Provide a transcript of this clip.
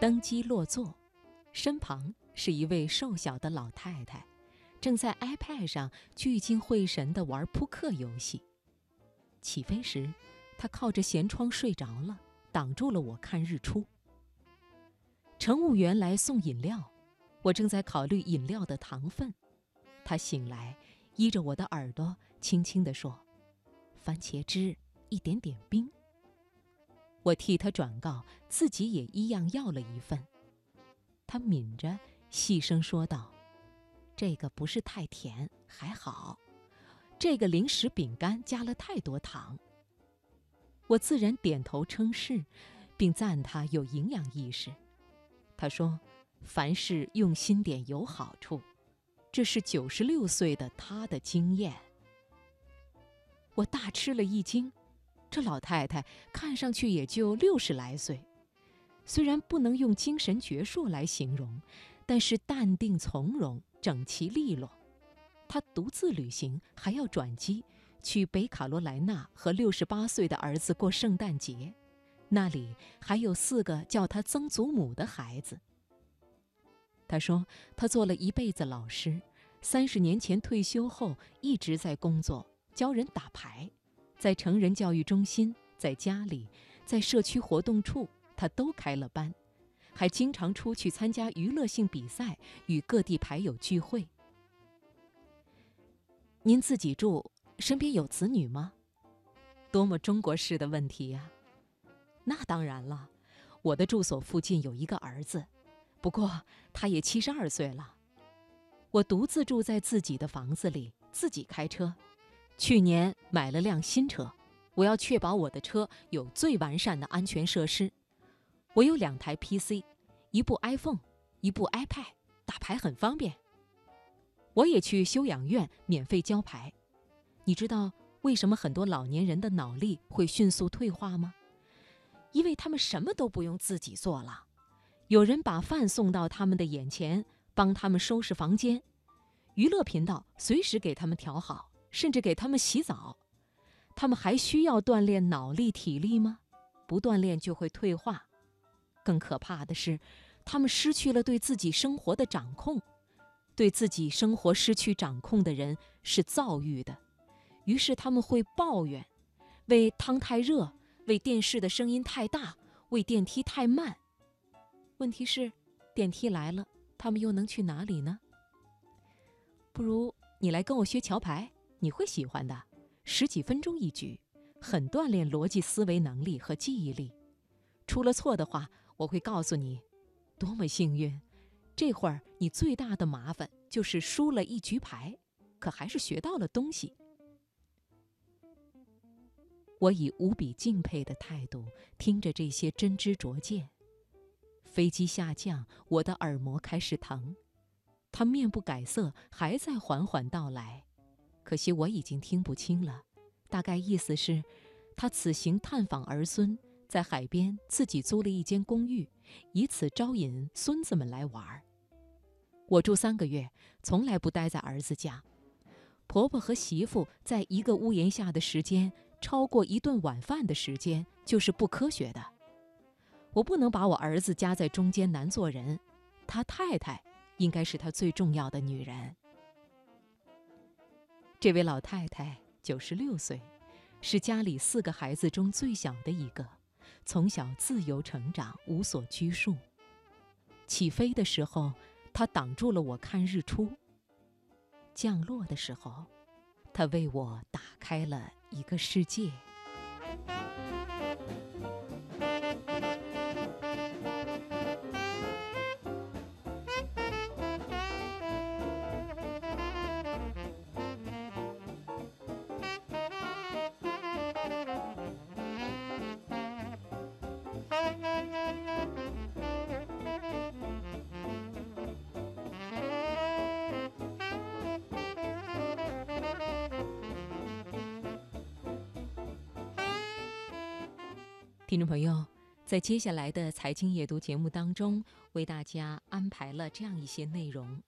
登机落座，身旁是一位瘦小的老太太，正在 iPad 上聚精会神地玩扑克游戏。起飞时，她靠着舷窗睡着了，挡住了我看日出。乘务员来送饮料，我正在考虑饮料的糖分。他醒来，依着我的耳朵，轻轻地说：“番茄汁，一点点冰。”我替他转告，自己也一样要了一份。他抿着，细声说道：“这个不是太甜，还好。这个零食饼干加了太多糖。”我自然点头称是，并赞他有营养意识。他说：“凡事用心点有好处。”这是九十六岁的他的经验。我大吃了一惊，这老太太看上去也就六十来岁，虽然不能用精神矍铄来形容，但是淡定从容、整齐利落。她独自旅行，还要转机去北卡罗来纳和六十八岁的儿子过圣诞节，那里还有四个叫她曾祖母的孩子。她说：“她做了一辈子老师，三十年前退休后一直在工作，教人打牌，在成人教育中心，在家里，在社区活动处，他都开了班，还经常出去参加娱乐性比赛，与各地牌友聚会。您自己住，身边有子女吗？多么中国式的问题呀！那当然了，我的住所附近有一个儿子。”不过，他也七十二岁了。我独自住在自己的房子里，自己开车。去年买了辆新车，我要确保我的车有最完善的安全设施。我有两台 PC，一部 iPhone，一部 iPad，打牌很方便。我也去修养院免费教牌。你知道为什么很多老年人的脑力会迅速退化吗？因为他们什么都不用自己做了。有人把饭送到他们的眼前，帮他们收拾房间；娱乐频道随时给他们调好，甚至给他们洗澡。他们还需要锻炼脑力、体力吗？不锻炼就会退化。更可怕的是，他们失去了对自己生活的掌控。对自己生活失去掌控的人是躁郁的，于是他们会抱怨：为汤太热，为电视的声音太大，为电梯太慢。问题是，电梯来了，他们又能去哪里呢？不如你来跟我学桥牌，你会喜欢的。十几分钟一局，很锻炼逻辑思维能力和记忆力。出了错的话，我会告诉你，多么幸运。这会儿你最大的麻烦就是输了一局牌，可还是学到了东西。我以无比敬佩的态度听着这些真知灼见。飞机下降，我的耳膜开始疼。他面不改色，还在缓缓到来。可惜我已经听不清了，大概意思是，他此行探访儿孙，在海边自己租了一间公寓，以此招引孙子们来玩儿。我住三个月，从来不待在儿子家。婆婆和媳妇在一个屋檐下的时间，超过一顿晚饭的时间，就是不科学的。我不能把我儿子夹在中间难做人，他太太应该是他最重要的女人。这位老太太九十六岁，是家里四个孩子中最小的一个，从小自由成长，无所拘束。起飞的时候，她挡住了我看日出；降落的时候，她为我打开了一个世界。听众朋友，在接下来的财经夜读节目当中，为大家安排了这样一些内容。